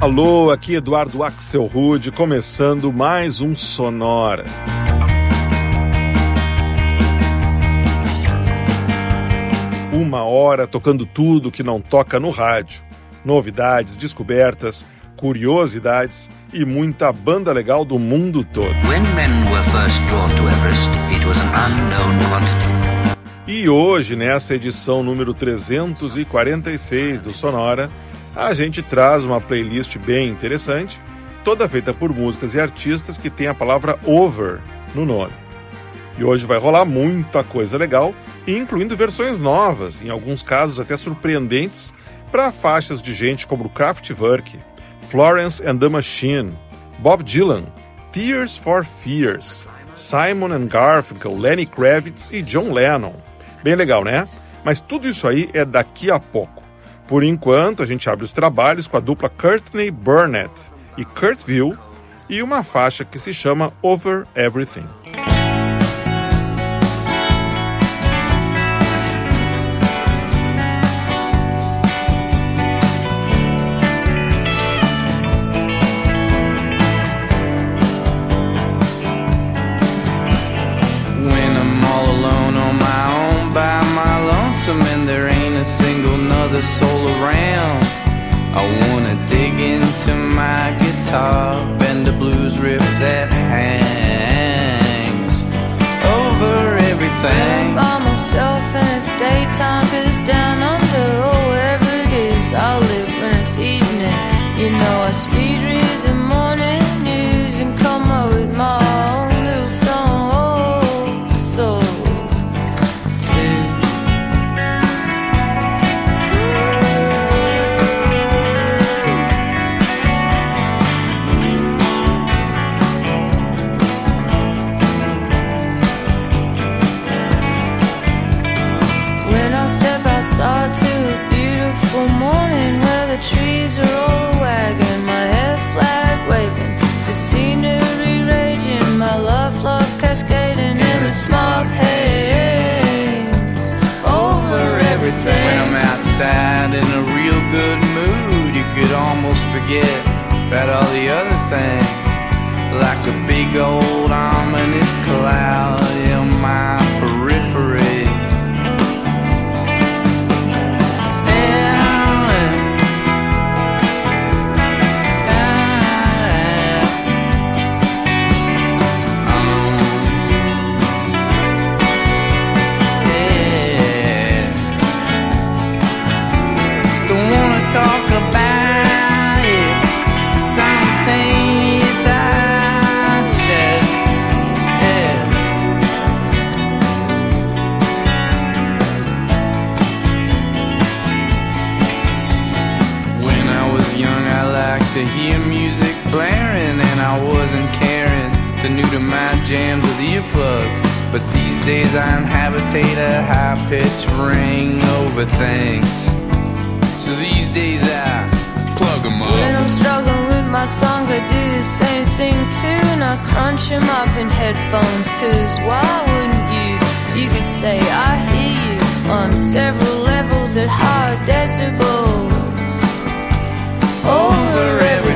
Alô, aqui Eduardo Axel Rude, começando mais um Sonora. Uma hora tocando tudo que não toca no rádio. Novidades, descobertas, curiosidades e muita banda legal do mundo todo. E hoje, nessa edição número 346 do Sonora, a gente traz uma playlist bem interessante, toda feita por músicas e artistas que tem a palavra over no nome. E hoje vai rolar muita coisa legal, incluindo versões novas, em alguns casos até surpreendentes, para faixas de gente como Kraftwerk, Florence and the Machine, Bob Dylan, Tears for Fears, Simon and Garfunkel, Lenny Kravitz e John Lennon. Bem legal, né? Mas tudo isso aí é daqui a pouco. Por enquanto, a gente abre os trabalhos com a dupla Courtney Burnett e Kurt View e uma faixa que se chama Over Everything. Soul around. I wanna dig into my guitar, bend a blues riff that hangs over everything. by myself and it's daytime, songs, I do the same thing too. And I crunch them up in headphones. Cause why wouldn't you? You could say, I hear you on several levels at high decibels. Over everything.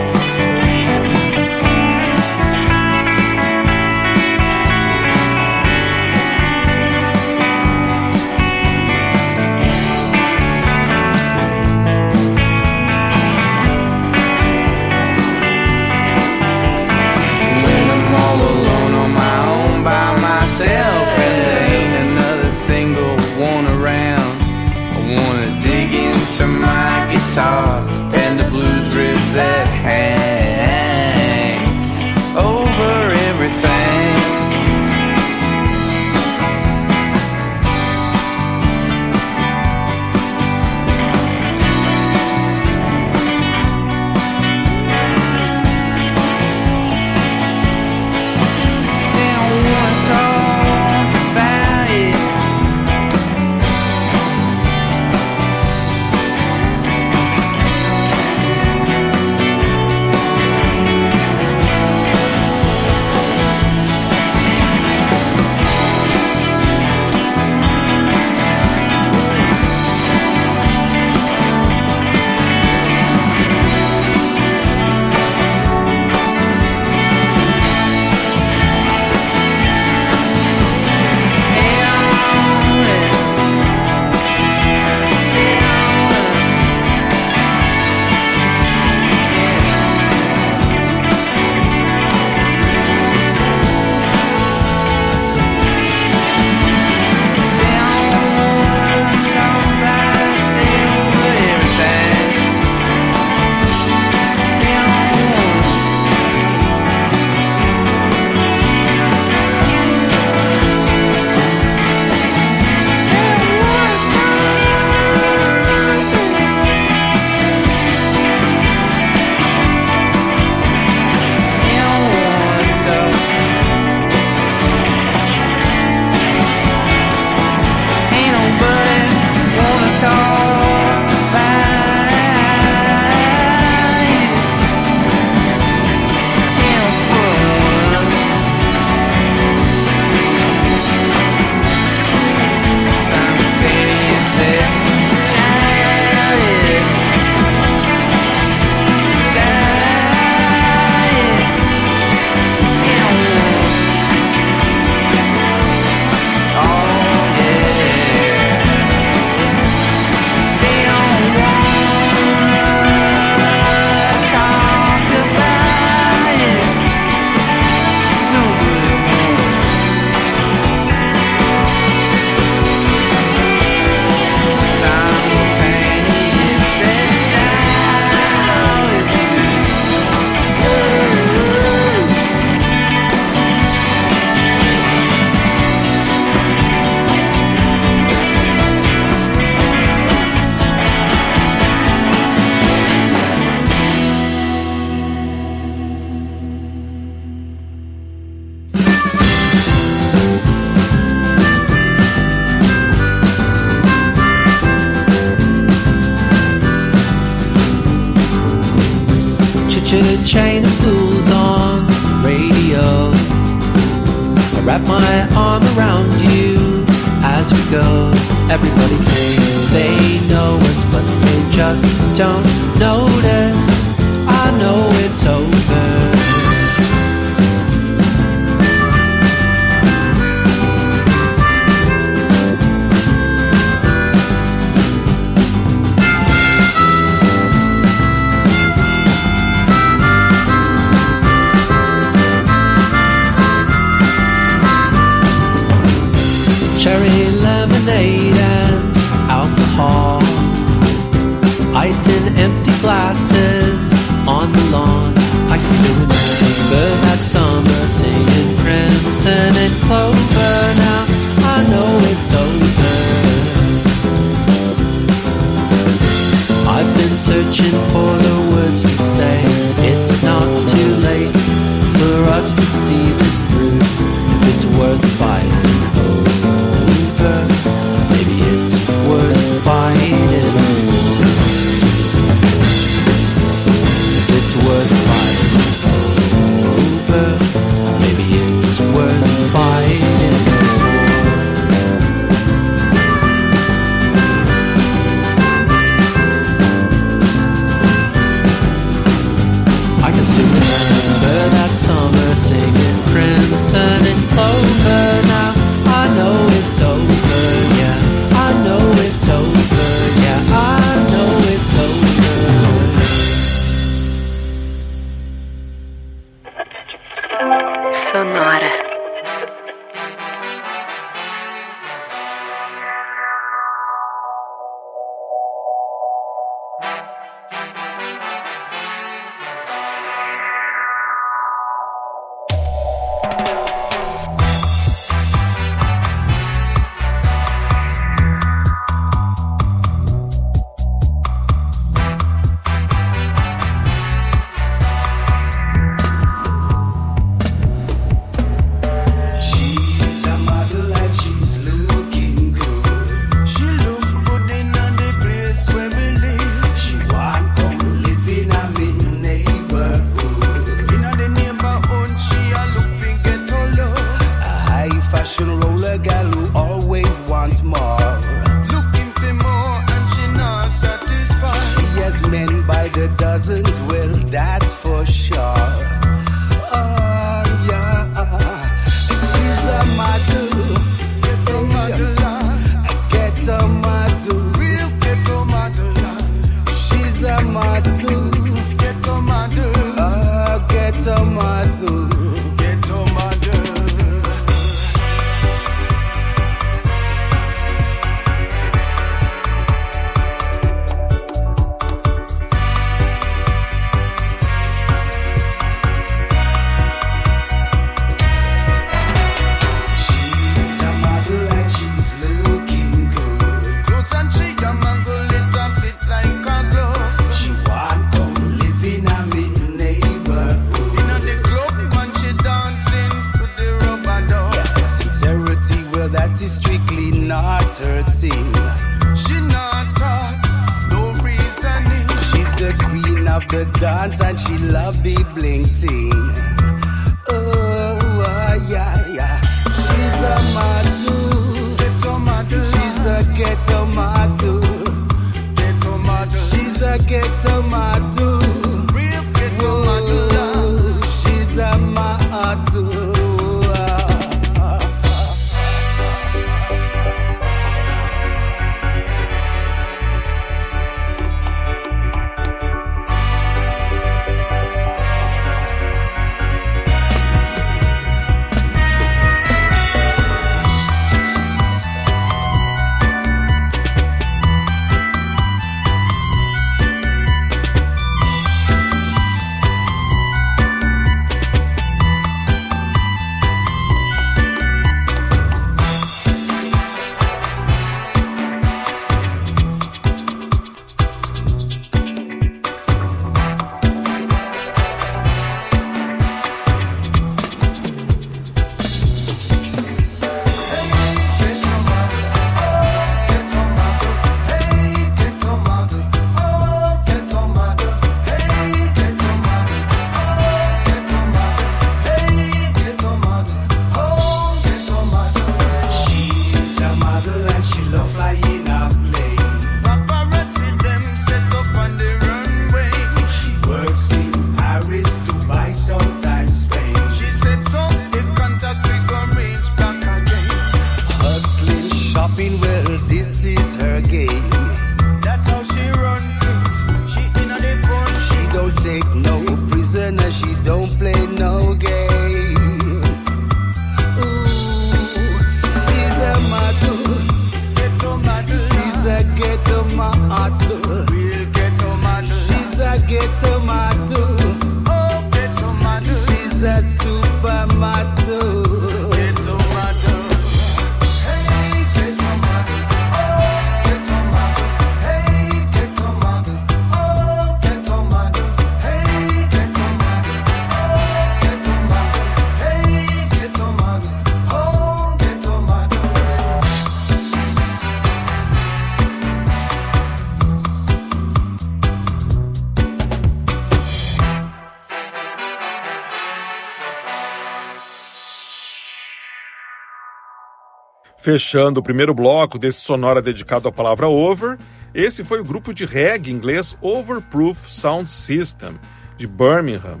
Fechando o primeiro bloco desse sonora dedicado à palavra over, esse foi o grupo de reggae inglês Overproof Sound System, de Birmingham,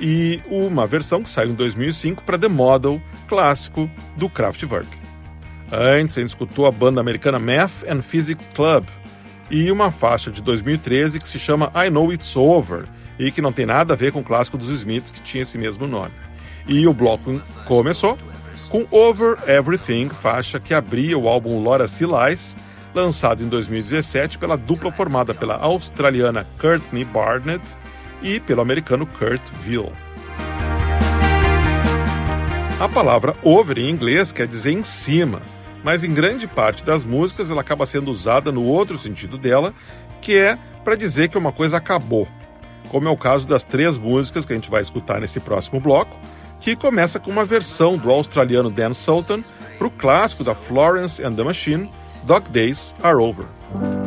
e uma versão que saiu em 2005 para The Model, clássico do Kraftwerk. Antes, gente escutou a banda americana Math and Physics Club e uma faixa de 2013 que se chama I Know It's Over e que não tem nada a ver com o clássico dos Smiths que tinha esse mesmo nome. E o bloco começou com Over Everything, faixa que abria o álbum Laura Lies, lançado em 2017 pela dupla formada pela australiana Courtney Barnett e pelo americano Kurt Ville. A palavra over em inglês quer dizer em cima, mas em grande parte das músicas ela acaba sendo usada no outro sentido dela, que é para dizer que uma coisa acabou, como é o caso das três músicas que a gente vai escutar nesse próximo bloco, que começa com uma versão do australiano Dan Sultan para o clássico da Florence and the Machine, Dog Days Are Over.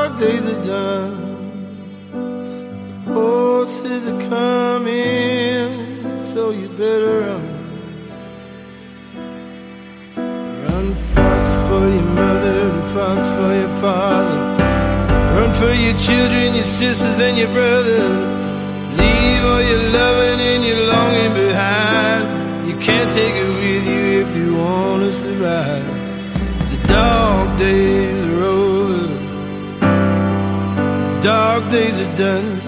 Dark days are done. Horses are coming, so you better run. Run fast for your mother and fast for your father. Run for your children, your sisters, and your brothers. Leave all your loving and your longing behind. You can't take it with you if you want to survive. The dark days dark days are done.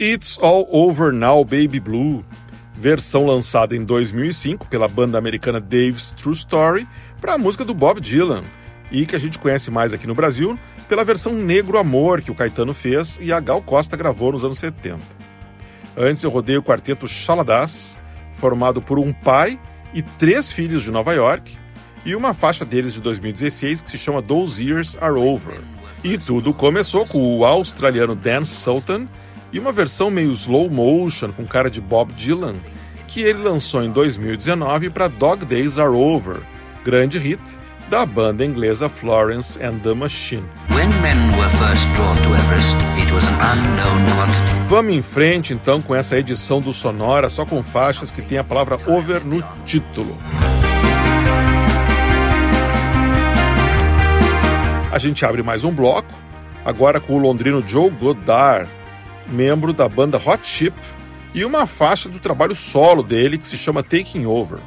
It's All Over Now Baby Blue, versão lançada em 2005 pela banda americana Dave's True Story para a música do Bob Dylan e que a gente conhece mais aqui no Brasil pela versão Negro Amor que o Caetano fez e a Gal Costa gravou nos anos 70. Antes eu rodei o quarteto Chaladas, formado por um pai e três filhos de Nova York, e uma faixa deles de 2016 que se chama Those Years Are Over. E tudo começou com o australiano Dan Sultan e uma versão meio slow motion com cara de Bob Dylan, que ele lançou em 2019 para Dog Days Are Over, grande hit da banda inglesa Florence and the Machine. Vamos em frente então com essa edição do Sonora só com faixas que tem a palavra over no título. A gente abre mais um bloco, agora com o londrino Joe Goddard, membro da banda Hot Chip, e uma faixa do trabalho solo dele que se chama Taking Over.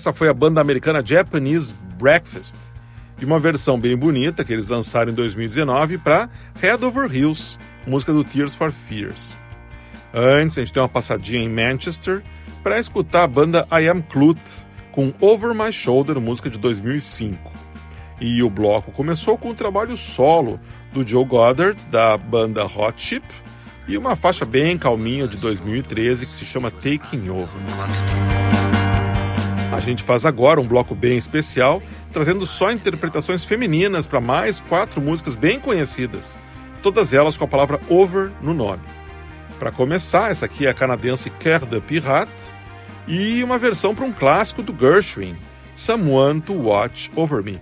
Essa foi a banda americana Japanese Breakfast, e uma versão bem bonita que eles lançaram em 2019 para Head Over Heels, música do Tears for Fears. Antes, a gente deu uma passadinha em Manchester para escutar a banda I Am Clute com Over My Shoulder, música de 2005. E o bloco começou com o trabalho solo do Joe Goddard, da banda Hot Chip, e uma faixa bem calminha de 2013 que se chama Taking Over. A gente faz agora um bloco bem especial, trazendo só interpretações femininas para mais quatro músicas bem conhecidas, todas elas com a palavra over no nome. Para começar, essa aqui é a canadense Cœur de Pirate e uma versão para um clássico do Gershwin, Someone to Watch Over Me.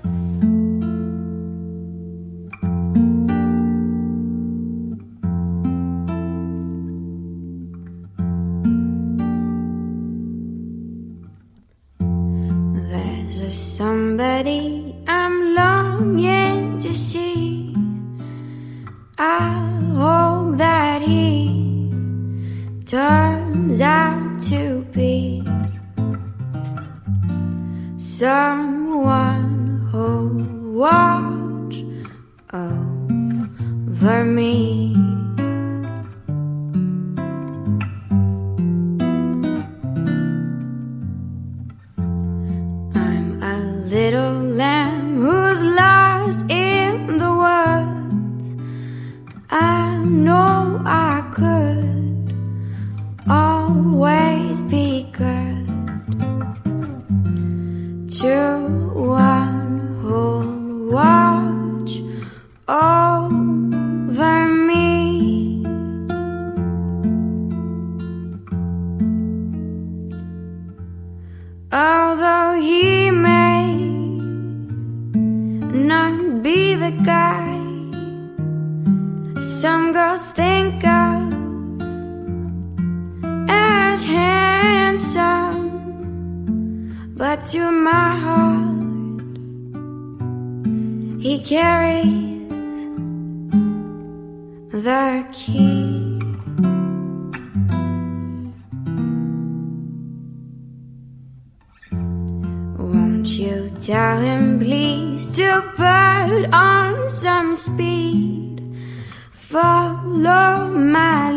The key. Won't you tell him, please, to put on some speed? Follow my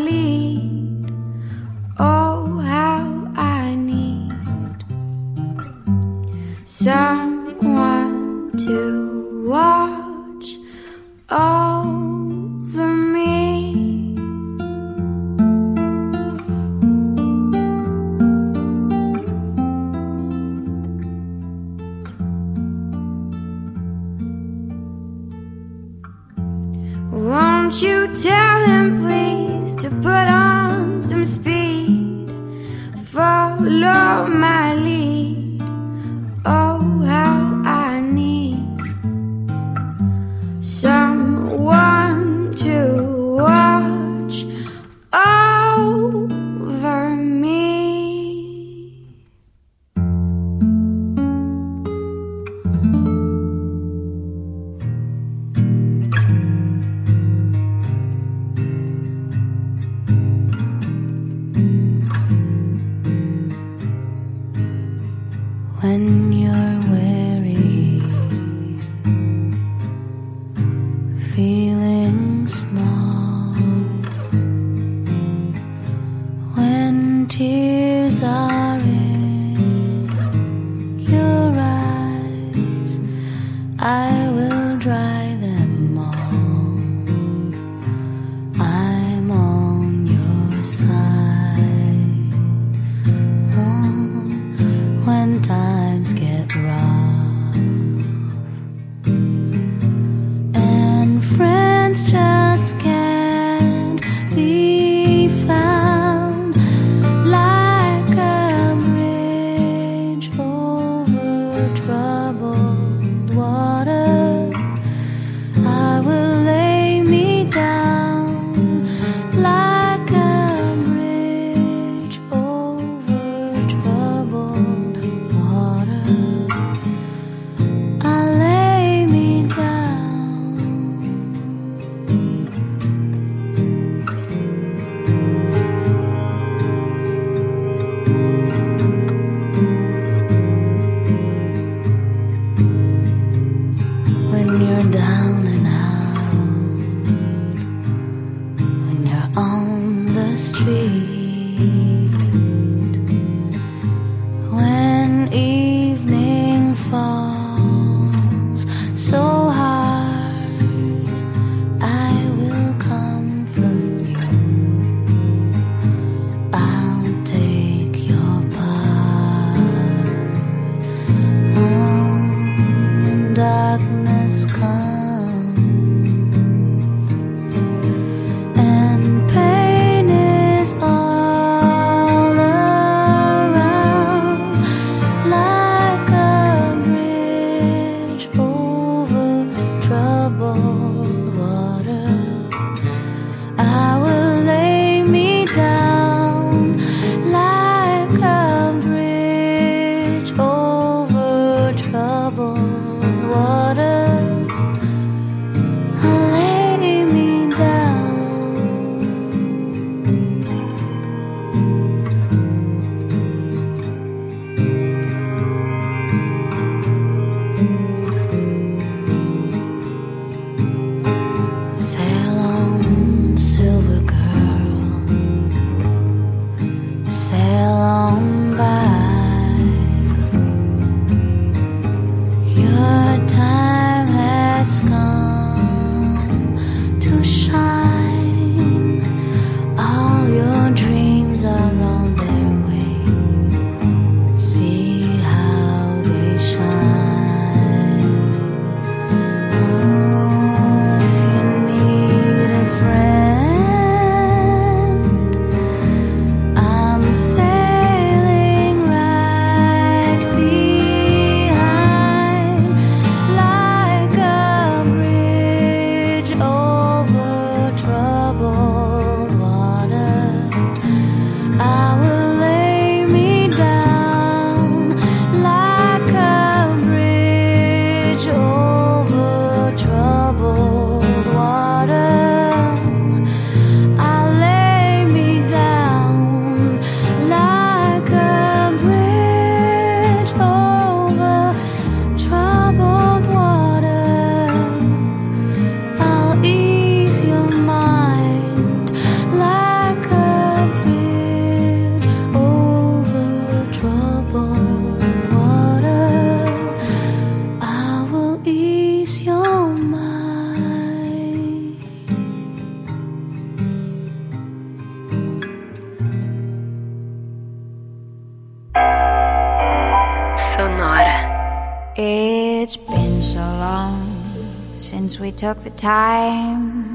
took the time.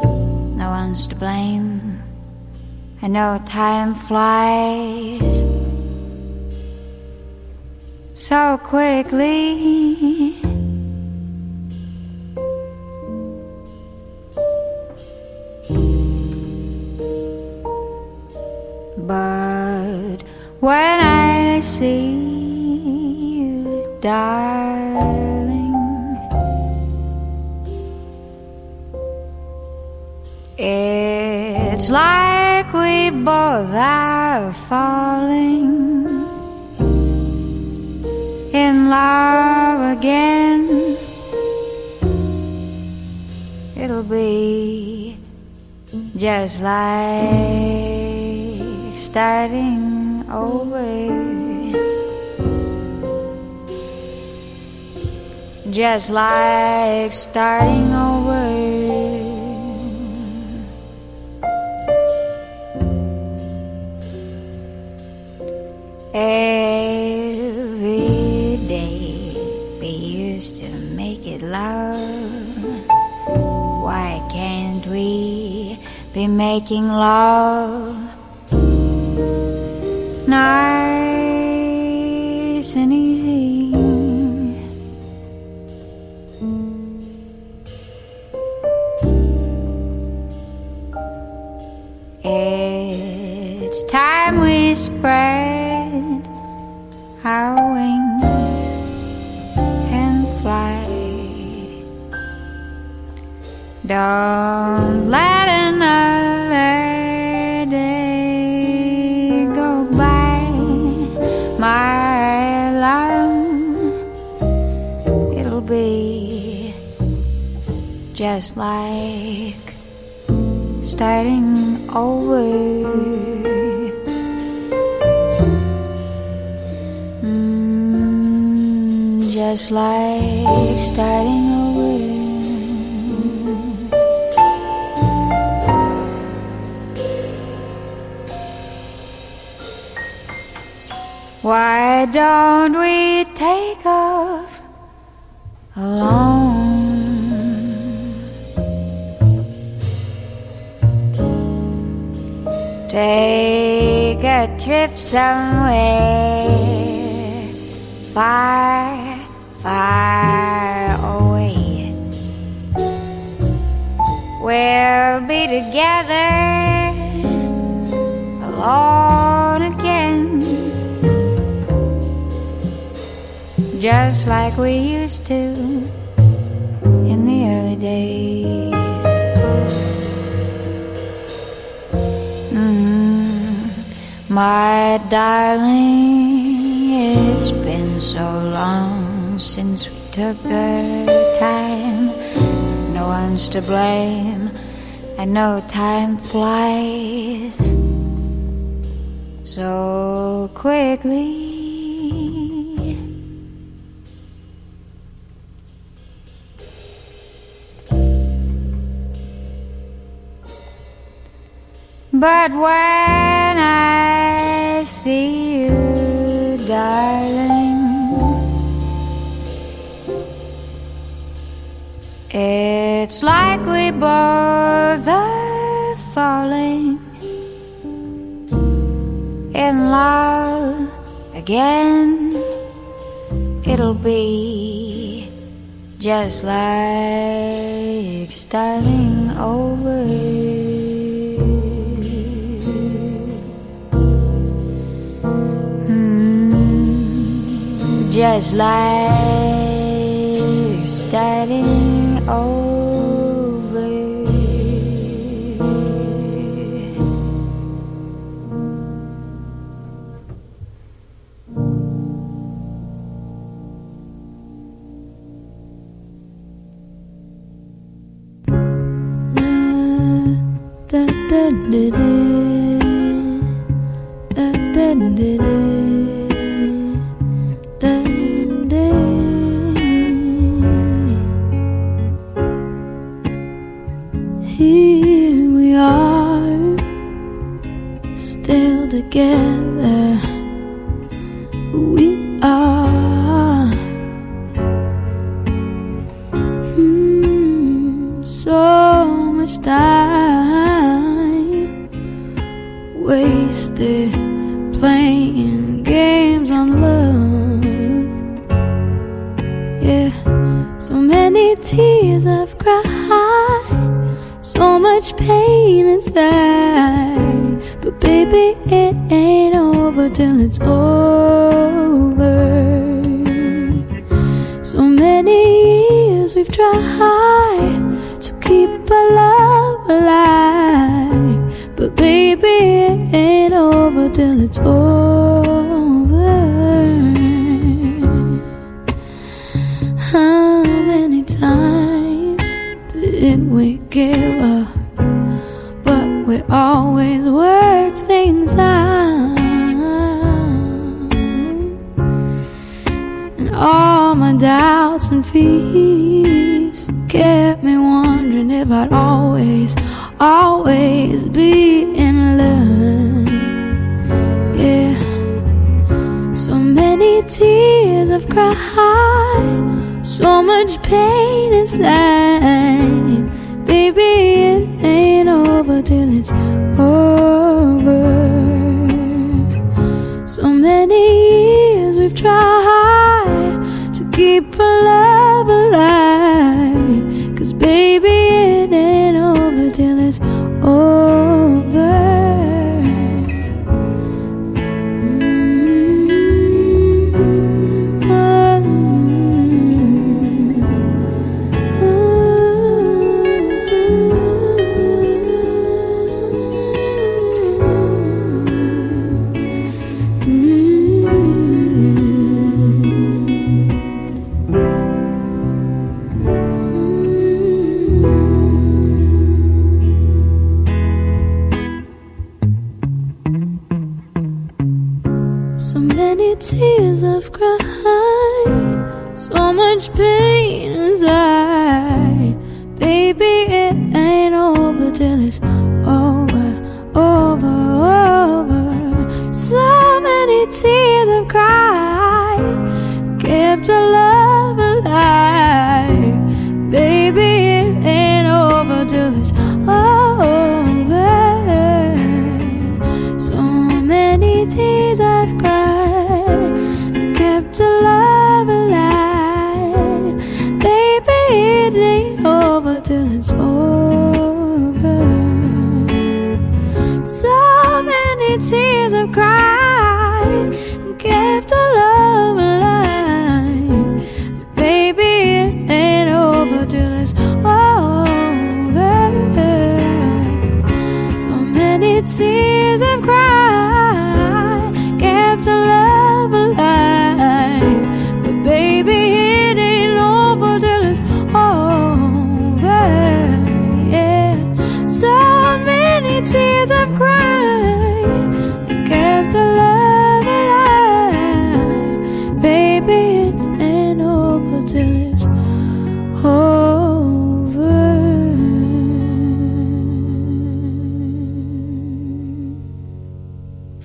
No one's to blame. I know time flies so quickly. Just like starting over. Just like starting making love nice and easy? It's time we spread just like starting over. Mm, just like starting over. Why don't we take off alone? Take a trip somewhere far, far away. We'll be together alone again, just like we used to in the early days. My darling, it's been so long since we took the time. No one's to blame. I know time flies so quickly. But when I see you, darling, it's like we both are falling in love again. It'll be just like starting over. Just like starting over. Da, da, da, together. We are. Hmm, so much time wasted playing games on love. Yeah, so many tears I've cried, so much pain inside. But baby, it ain't over till it's over. So many years we've tried to keep our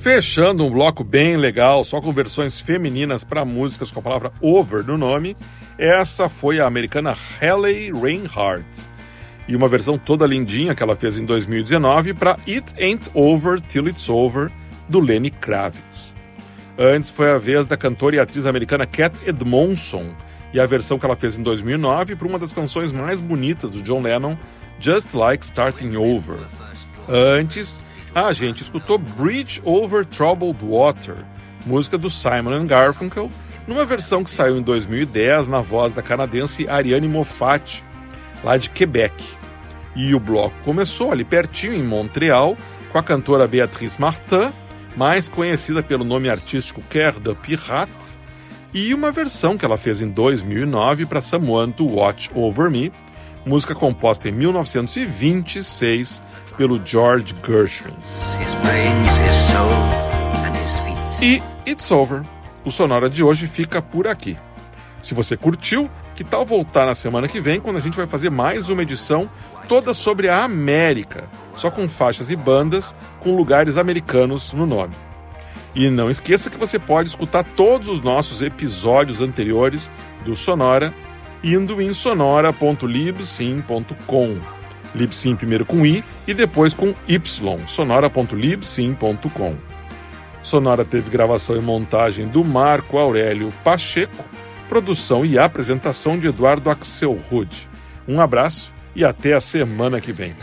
Fechando um bloco bem legal, só com versões femininas para músicas com a palavra over no nome, essa foi a americana Halle Reinhardt. E uma versão toda lindinha que ela fez em 2019 para It Ain't Over Till It's Over, do Lenny Kravitz. Antes foi a vez da cantora e atriz americana Cat Edmondson, e a versão que ela fez em 2009 para uma das canções mais bonitas do John Lennon, Just Like Starting Over. Antes, a gente escutou Bridge Over Troubled Water, música do Simon Garfunkel, numa versão que saiu em 2010 na voz da canadense Ariane Moffat, lá de Quebec. E o bloco começou ali pertinho, em Montreal, com a cantora Beatrice Martin, mais conhecida pelo nome artístico Cœur de Pirate, e uma versão que ela fez em 2009 para Someone to Watch Over Me, música composta em 1926 pelo George Gershwin. E It's Over. O Sonora de hoje fica por aqui. Se você curtiu, que tal voltar na semana que vem, quando a gente vai fazer mais uma edição toda sobre a América, só com faixas e bandas com lugares americanos no nome. E não esqueça que você pode escutar todos os nossos episódios anteriores do Sonora indo em sonora.libsim.com. Libsim primeiro com i e depois com y, sonora.libsim.com. Sonora teve gravação e montagem do Marco Aurélio Pacheco, produção e apresentação de Eduardo Axelrod. Um abraço e até a semana que vem.